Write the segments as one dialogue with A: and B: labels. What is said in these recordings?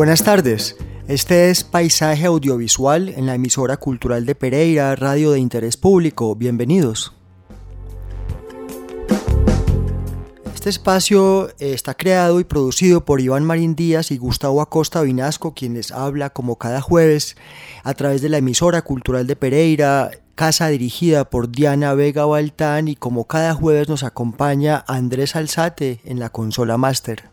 A: Buenas tardes, este es Paisaje Audiovisual en la emisora cultural de Pereira, radio de interés público. Bienvenidos. Este espacio está creado y producido por Iván Marín Díaz y Gustavo Acosta Vinasco, quienes habla como cada jueves a través de la emisora cultural de Pereira, casa dirigida por Diana Vega Baltán y como cada jueves nos acompaña Andrés Alzate en la consola máster.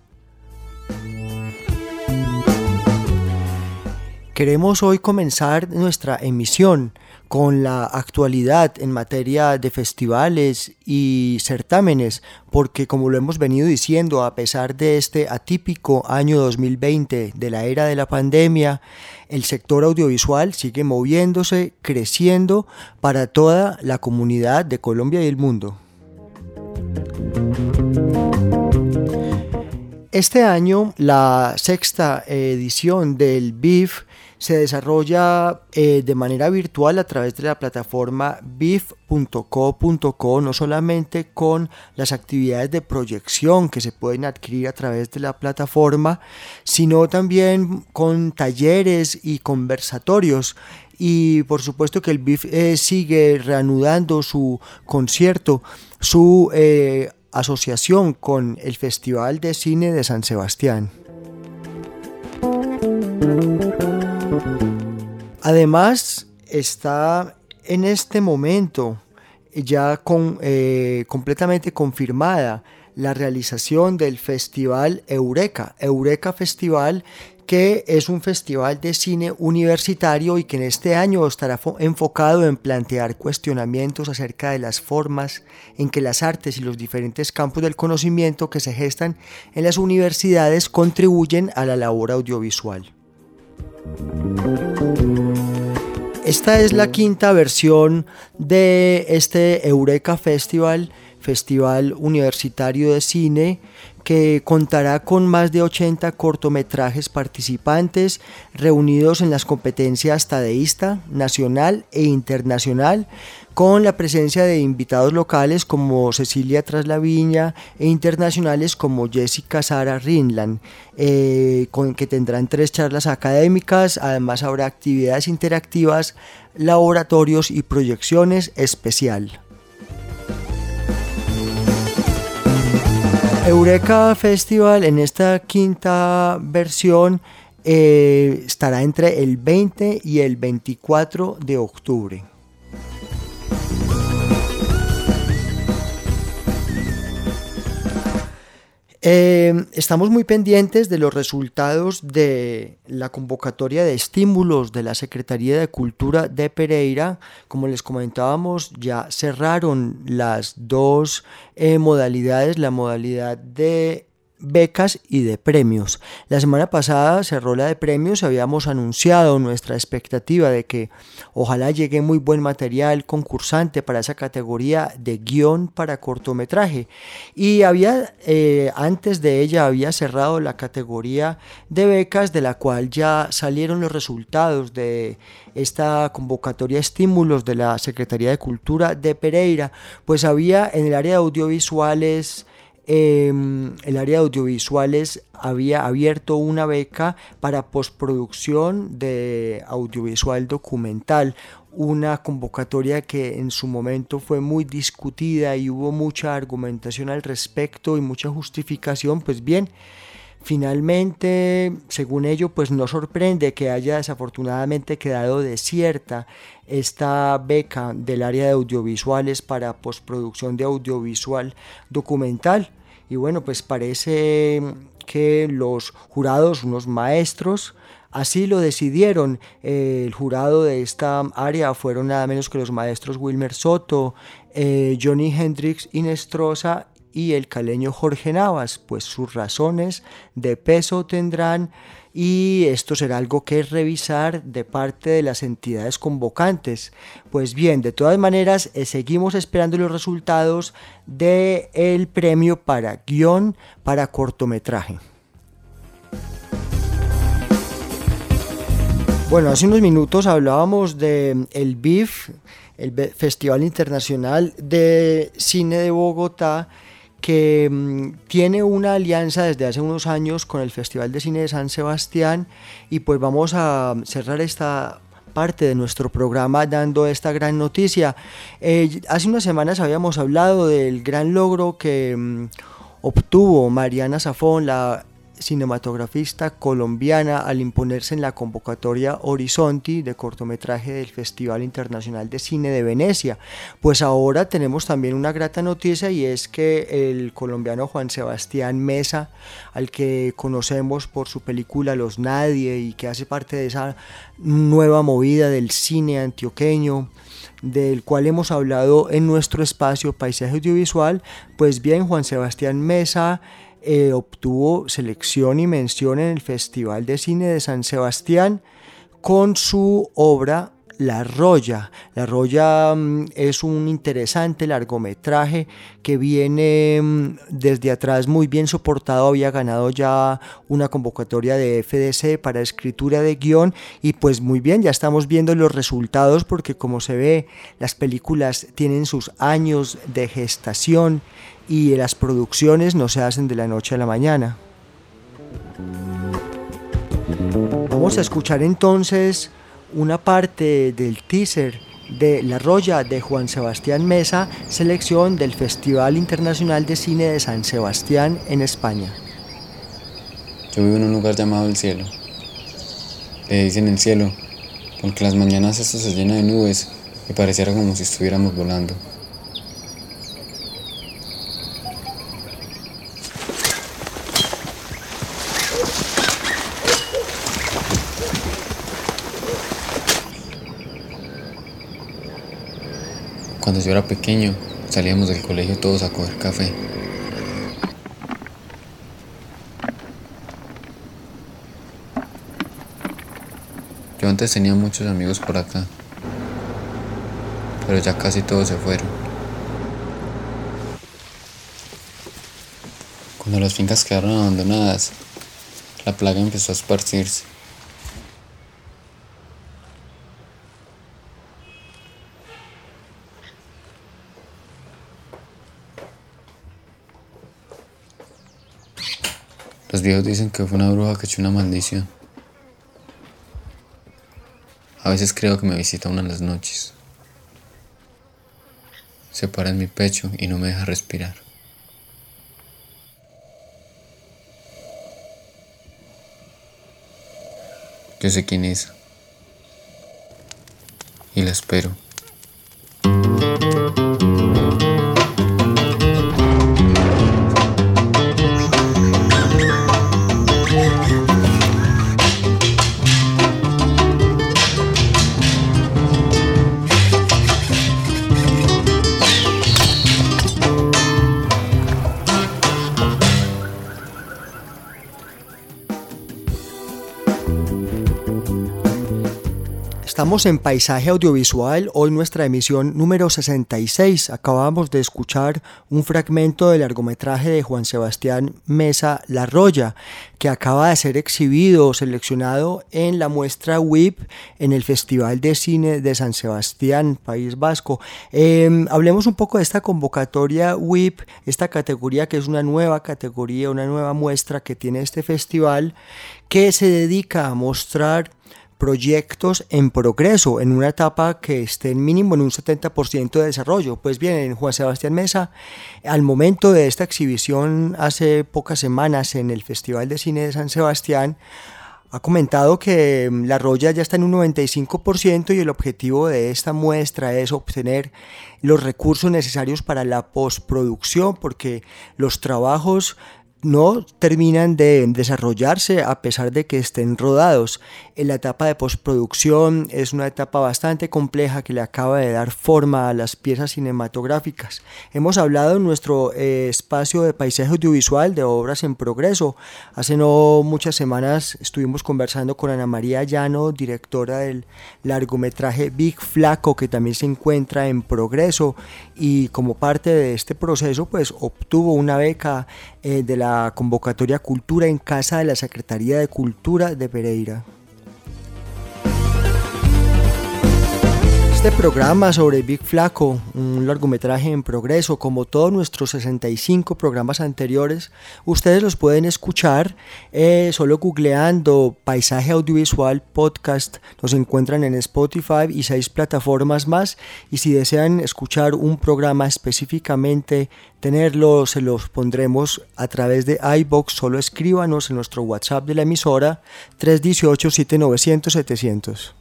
A: Queremos hoy comenzar nuestra emisión con la actualidad en materia de festivales y certámenes, porque como lo hemos venido diciendo, a pesar de este atípico año 2020 de la era de la pandemia, el sector audiovisual sigue moviéndose, creciendo para toda la comunidad de Colombia y el mundo. Este año, la sexta edición del BIF se desarrolla eh, de manera virtual a través de la plataforma bif.co.co, no solamente con las actividades de proyección que se pueden adquirir a través de la plataforma, sino también con talleres y conversatorios y por supuesto que el BIF eh, sigue reanudando su concierto, su eh, asociación con el Festival de Cine de San Sebastián. Además, está en este momento ya con, eh, completamente confirmada la realización del festival Eureka, Eureka Festival, que es un festival de cine universitario y que en este año estará enfocado en plantear cuestionamientos acerca de las formas en que las artes y los diferentes campos del conocimiento que se gestan en las universidades contribuyen a la labor audiovisual. Esta es la quinta versión de este Eureka Festival, Festival Universitario de Cine, que contará con más de 80 cortometrajes participantes reunidos en las competencias tadeísta, nacional e internacional, con la presencia de invitados locales como Cecilia Traslaviña e internacionales como Jessica Sara Rinland, eh, con que tendrán tres charlas académicas, además habrá actividades interactivas, laboratorios y proyecciones especial. Eureka Festival en esta quinta versión eh, estará entre el 20 y el 24 de octubre. Eh, estamos muy pendientes de los resultados de la convocatoria de estímulos de la Secretaría de Cultura de Pereira. Como les comentábamos, ya cerraron las dos eh, modalidades, la modalidad de becas y de premios. La semana pasada cerró la de premios, habíamos anunciado nuestra expectativa de que ojalá llegue muy buen material concursante para esa categoría de guion para cortometraje. Y había, eh, antes de ella, había cerrado la categoría de becas de la cual ya salieron los resultados de esta convocatoria estímulos de la Secretaría de Cultura de Pereira, pues había en el área de audiovisuales, Em, el área de audiovisuales había abierto una beca para postproducción de audiovisual documental, una convocatoria que en su momento fue muy discutida y hubo mucha argumentación al respecto y mucha justificación, pues bien, Finalmente, según ello, pues no sorprende que haya desafortunadamente quedado desierta esta beca del área de audiovisuales para postproducción de audiovisual documental. Y bueno, pues parece que los jurados, unos maestros, Así lo decidieron. el jurado de esta área fueron nada menos que los maestros Wilmer Soto, eh, Johnny Hendrix Inestrosa y el caleño Jorge Navas, pues sus razones de peso tendrán y esto será algo que revisar de parte de las entidades convocantes. Pues bien, de todas maneras, eh, seguimos esperando los resultados del el premio para guion para cortometraje. Bueno, hace unos minutos hablábamos de el BIF, el Festival Internacional de Cine de Bogotá, que mm, tiene una alianza desde hace unos años con el Festival de Cine de San Sebastián y pues vamos a cerrar esta parte de nuestro programa dando esta gran noticia. Eh, hace unas semanas habíamos hablado del gran logro que mm, obtuvo Mariana Zafón, la cinematografista colombiana al imponerse en la convocatoria Horizonti de cortometraje del Festival Internacional de Cine de Venecia. Pues ahora tenemos también una grata noticia y es que el colombiano Juan Sebastián Mesa, al que conocemos por su película Los Nadie y que hace parte de esa nueva movida del cine antioqueño, del cual hemos hablado en nuestro espacio Paisaje Audiovisual, pues bien, Juan Sebastián Mesa eh, obtuvo selección y mención en el Festival de Cine de San Sebastián con su obra La Roya. La Roya mm, es un interesante largometraje que viene mm, desde atrás muy bien soportado, había ganado ya una convocatoria de FDC para escritura de guion y pues muy bien, ya estamos viendo los resultados porque como se ve, las películas tienen sus años de gestación y las producciones no se hacen de la noche a la mañana. Vamos a escuchar entonces una parte del teaser de La Roya de Juan Sebastián Mesa, selección del Festival Internacional de Cine de San Sebastián en España.
B: Yo vivo en un lugar llamado El Cielo. Le dicen el cielo, porque las mañanas esto se llena de nubes y pareciera como si estuviéramos volando. Cuando yo era pequeño, salíamos del colegio todos a coger café. Yo antes tenía muchos amigos por acá, pero ya casi todos se fueron. Cuando las fincas quedaron abandonadas, la plaga empezó a esparcirse. Los viejos dicen que fue una bruja que echó una maldición. A veces creo que me visita una en las noches. Se para en mi pecho y no me deja respirar. Yo sé quién es. Y la espero.
A: Estamos en Paisaje Audiovisual, hoy nuestra emisión número 66. Acabamos de escuchar un fragmento del largometraje de Juan Sebastián Mesa La Roya, que acaba de ser exhibido, seleccionado en la muestra WIP en el Festival de Cine de San Sebastián, País Vasco. Em, hablemos un poco de esta convocatoria WIP, esta categoría que es una nueva categoría, una nueva muestra que tiene este festival, que se dedica a mostrar proyectos en progreso, en una etapa que estén mínimo en un 70% de desarrollo. Pues bien, en Juan Sebastián Mesa, al momento de esta exhibición, hace pocas semanas en el Festival de Cine de San Sebastián, ha comentado que mm, la roya ya está en un 95% y el objetivo de esta muestra es obtener los recursos necesarios para la postproducción porque los trabajos no terminan de desarrollarse a pesar de que estén rodados. En la etapa de postproducción es una etapa bastante compleja que le acaba de dar forma a las piezas cinematográficas. Hemos hablado en nuestro eh, espacio de paisaje audiovisual de obras en progreso. Hace no muchas semanas estuvimos conversando con Ana María Llano, directora del largometraje Big Flaco, que también se encuentra en progreso y como parte de este proceso pues obtuvo una beca eh, de la convocatoria Cultura en Casa de la Secretaría de Cultura de Pereira. Este programa sobre Big Flaco, un largometraje en progreso, como todos nuestros 65 programas anteriores, ustedes los pueden escuchar eh, solo googleando Paisaje Audiovisual Podcast. Nos encuentran en Spotify y seis plataformas más. Y si desean escuchar un programa específicamente, tenerlo, se los pondremos a través de iBox. Solo escríbanos en nuestro WhatsApp de la emisora 318 7900 700.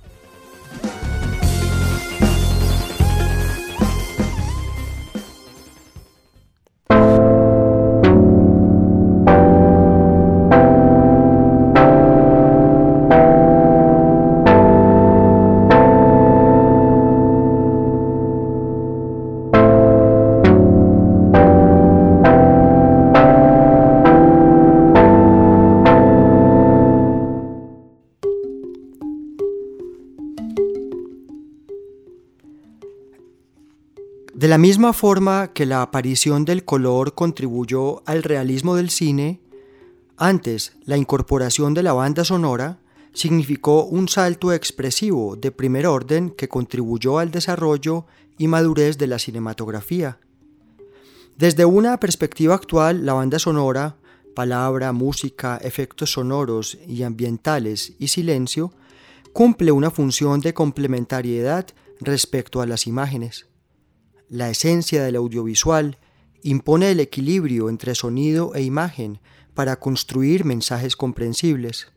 A: De la misma forma que la aparición del color contribuyó al realismo del cine, antes la incorporación de la banda sonora significó un salto expresivo de primer orden que contribuyó al desarrollo y madurez de la cinematografía. Desde una perspectiva actual, la banda sonora, palabra, música, efectos sonoros y ambientales y silencio, cumple una función de complementariedad respecto a las imágenes la esencia del audiovisual, impone el equilibrio entre sonido e imagen para construir mensajes comprensibles.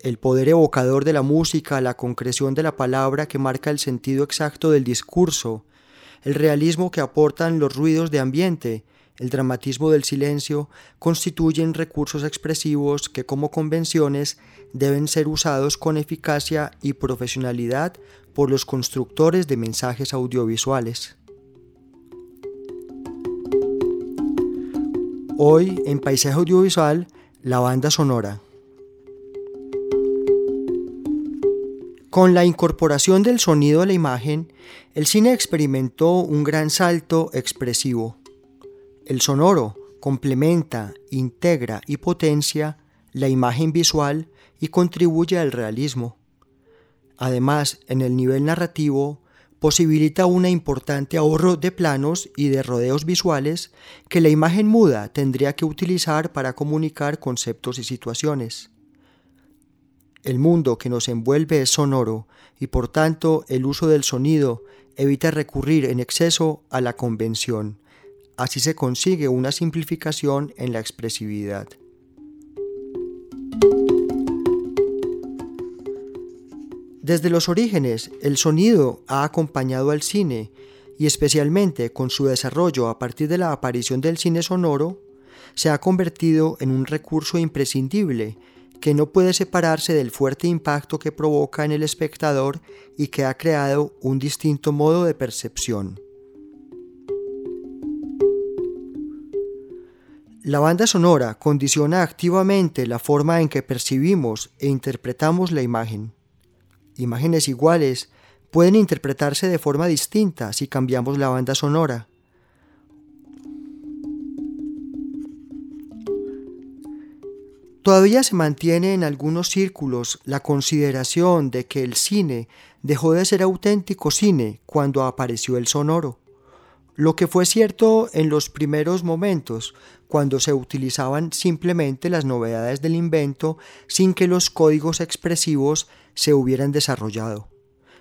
A: El poder evocador de la música, la concreción de la palabra que marca el sentido exacto del discurso, el realismo que aportan los ruidos de ambiente, el dramatismo del silencio, constituyen recursos expresivos que como convenciones deben ser usados con eficacia y profesionalidad por los constructores de mensajes audiovisuales. Hoy en Paisaje Audiovisual, la banda sonora. Con la incorporación del sonido a la imagen, el cine experimentó un gran salto expresivo. El sonoro complementa, integra y potencia la imagen visual y contribuye al realismo. Además, en el nivel narrativo, posibilita un importante ahorro de planos y de rodeos visuales que la imagen muda tendría que utilizar para comunicar conceptos y situaciones. El mundo que nos envuelve es sonoro y por tanto el uso del sonido evita recurrir en exceso a la convención. Así se consigue una simplificación en la expresividad. Desde los orígenes, el sonido ha acompañado al cine y especialmente con su desarrollo a partir de la aparición del cine sonoro, se ha convertido en un recurso imprescindible que no puede separarse del fuerte impacto que provoca en el espectador y que ha creado un distinto modo de percepción. La banda sonora condiciona activamente la forma en que percibimos e interpretamos la imagen. Imágenes iguales pueden interpretarse de forma distinta si cambiamos la banda sonora. Todavía se mantiene en algunos círculos la consideración de que el cine dejó de ser auténtico cine cuando apareció el sonoro. Lo que fue cierto en los primeros momentos, cuando se utilizaban simplemente las novedades del invento sin que los códigos expresivos se hubieran desarrollado.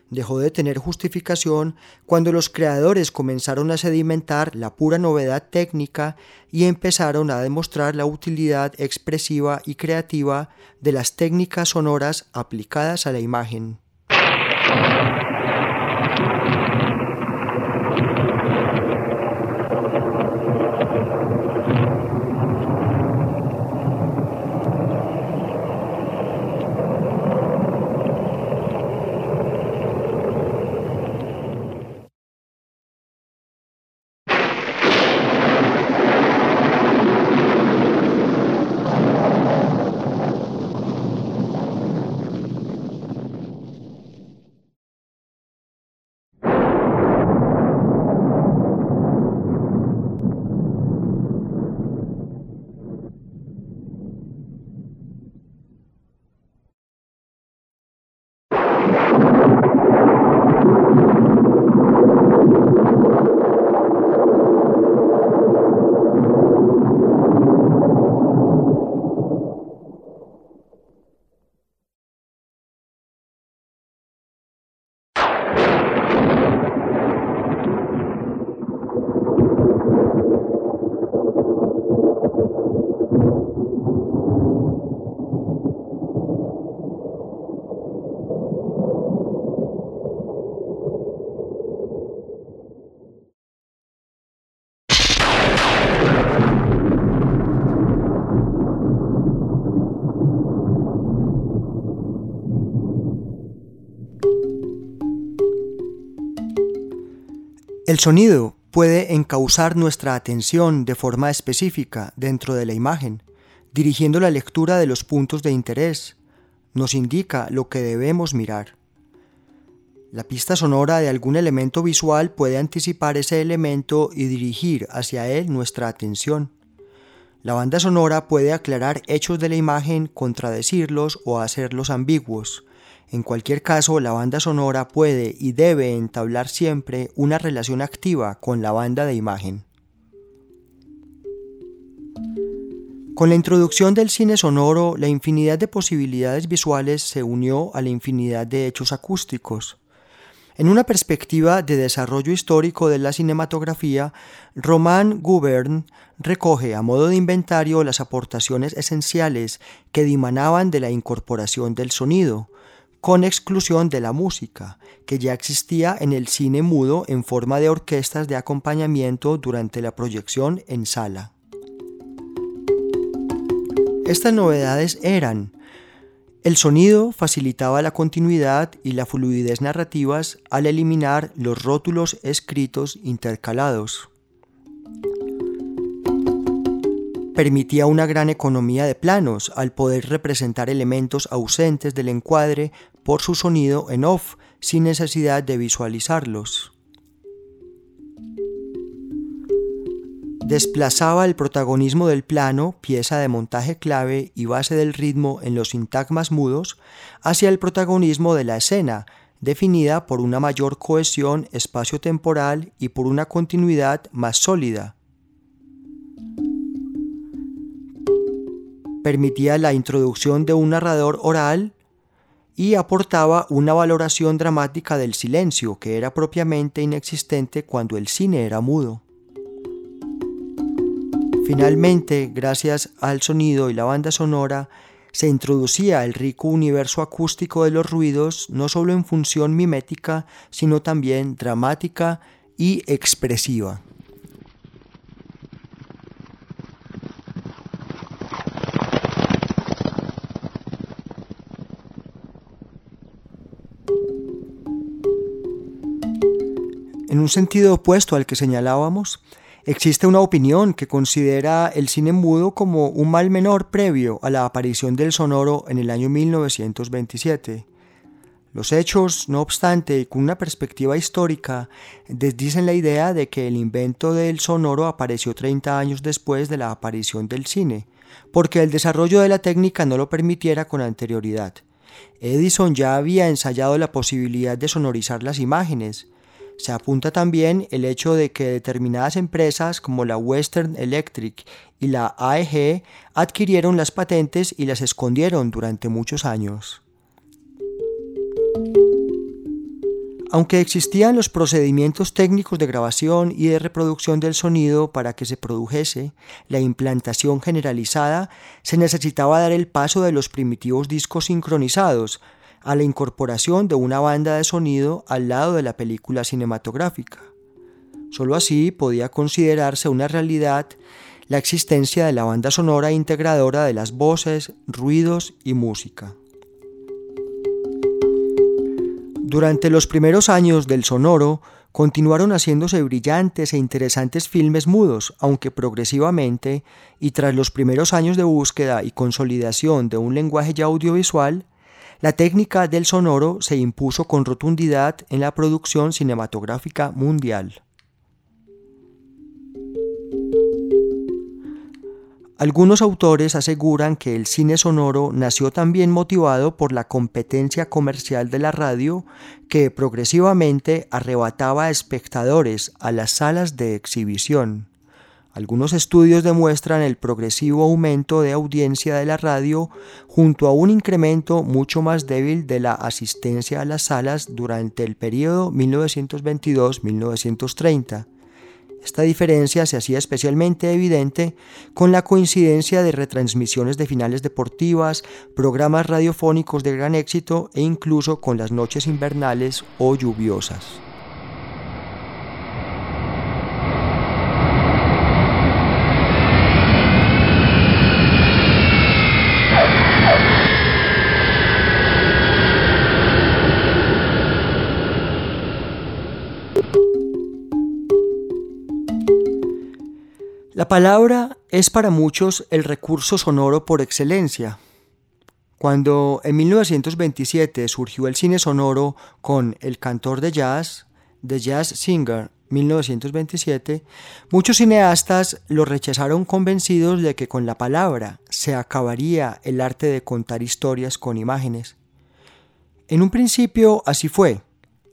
A: Dejó de tener justificación cuando los creadores comenzaron a sedimentar la pura novedad técnica y empezaron a demostrar la utilidad expresiva y creativa de las técnicas sonoras aplicadas a la imagen. El sonido puede encauzar nuestra atención de forma específica dentro de la imagen, dirigiendo la lectura de los puntos de interés. Nos indica lo que debemos mirar. La pista sonora de algún elemento visual puede anticipar ese elemento y dirigir hacia él nuestra atención. La banda sonora puede aclarar hechos de la imagen, contradecirlos o hacerlos ambiguos, en cualquier caso, la banda sonora puede y debe entablar siempre una relación activa con la banda de imagen. Con la introducción del cine sonoro, la infinidad de posibilidades visuales se unió a la infinidad de hechos acústicos. En una perspectiva de desarrollo histórico de la cinematografía, Roman Gubern recoge a modo de inventario las aportaciones esenciales que dimanaban de la incorporación del sonido, con exclusión de la música, que ya existía en el cine mudo en forma de orquestas de acompañamiento durante la proyección en sala. Estas novedades eran el sonido facilitaba la continuidad y la fluidez narrativas al eliminar los rótulos escritos intercalados. permitía una gran economía de planos al poder representar elementos ausentes del encuadre por su sonido en off sin necesidad de visualizarlos. Desplazaba el protagonismo del plano, pieza de montaje clave y base del ritmo en los sintagmas mudos, hacia el protagonismo de la escena, definida por una mayor cohesión espacio-temporal y por una continuidad más sólida, permitía la introducción de un narrador oral y aportaba una valoración dramática del silencio que era propiamente inexistente cuando el cine era mudo. Finalmente, gracias al sonido y la banda sonora, se introducía el rico universo acústico de los ruidos no solo en función mimética, sino también dramática y expresiva. Un sentido opuesto al que señalábamos, existe una opinión que considera el cine mudo como un mal menor previo a la aparición del sonoro en el año 1927. Los hechos, no obstante, y con una perspectiva histórica, desdicen la idea de que el invento del sonoro apareció 30 años después de la aparición del cine, porque el desarrollo de la técnica no lo permitiera con anterioridad. Edison ya había ensayado la posibilidad de sonorizar las imágenes, Se apunta también el hecho de que determinadas empresas como la Western Electric y la AEG adquirieron las patentes y las escondieron durante muchos años. Aunque existían los procedimientos técnicos de grabación y de reproducción del sonido para que se produjese la implantación generalizada, se necesitaba dar el paso de los primitivos discos sincronizados a la incorporación de una banda de sonido al lado de la película cinematográfica. Solo así podía considerarse una realidad la existencia de la banda sonora integradora de las voces, ruidos y música. Durante los primeros años del sonoro, continuaron haciéndose brillantes e interesantes filmes mudos, aunque progresivamente, y tras los primeros años de búsqueda y consolidación de un lenguaje ya audiovisual, la técnica del sonoro se impuso con rotundidad en la producción cinematográfica mundial. Algunos autores aseguran que el cine sonoro nació también motivado por la competencia comercial de la radio que progresivamente arrebataba espectadores a las salas de exhibición. Algunos estudios demuestran el progresivo aumento de audiencia de la radio junto a un incremento mucho más débil de la asistencia a las salas durante el periodo 1922-1930 esta diferencia se hacía especialmente evidente con la coincidencia de retransmisiones de finales deportivas, programas radiofónicos de gran éxito e incluso con las noches invernales o lluviosas. La palabra es para muchos el recurso sonoro por excelencia. Cuando en 1927 surgió el cine sonoro con El cantor de jazz, The Jazz Singer, 1927, muchos cineastas lo rechazaron convencidos de que con la palabra se acabaría el arte de contar historias con imágenes. En un principio así fue.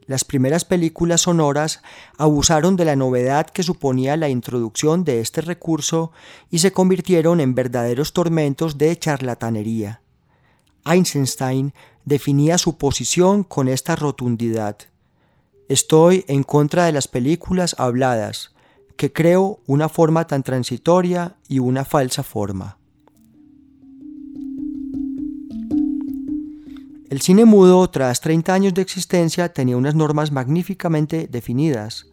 A: Las primeras películas sonoras abusaron de la novedad que suponía la introducción de este recurso y se convirtieron en verdaderos tormentos de charlatanería. Eisenstein definía su posición con esta rotundidad. Estoy en contra de las películas habladas, que creo una forma tan transitoria y una falsa forma. El cine mudo, tras 30 años de existencia, tenía unas normas magníficamente definidas.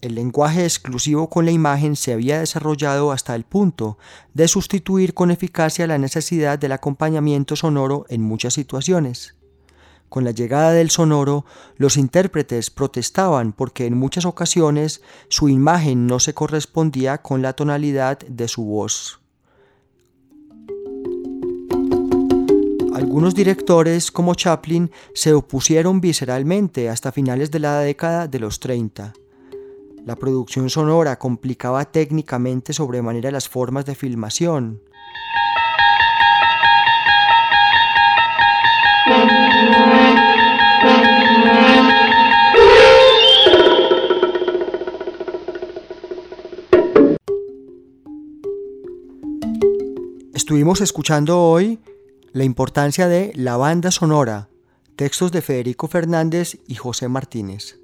A: El lenguaje exclusivo con la imagen se había desarrollado hasta el punto de sustituir con eficacia la necesidad del acompañamiento sonoro en muchas situaciones. Con la llegada del sonoro, los intérpretes protestaban porque en muchas ocasiones su imagen no se correspondía con la tonalidad de su voz. Algunos directores, como Chaplin, se opusieron visceralmente hasta finales de la década de los 30. La producción sonora complicaba técnicamente sobremanera las formas de filmación. Estuvimos escuchando hoy la importancia de la banda sonora, textos de Federico Fernández y José Martínez.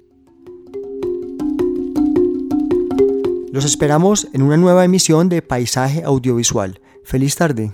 A: Los esperamos en una nueva emisión de Paisaje Audiovisual. Feliz tarde.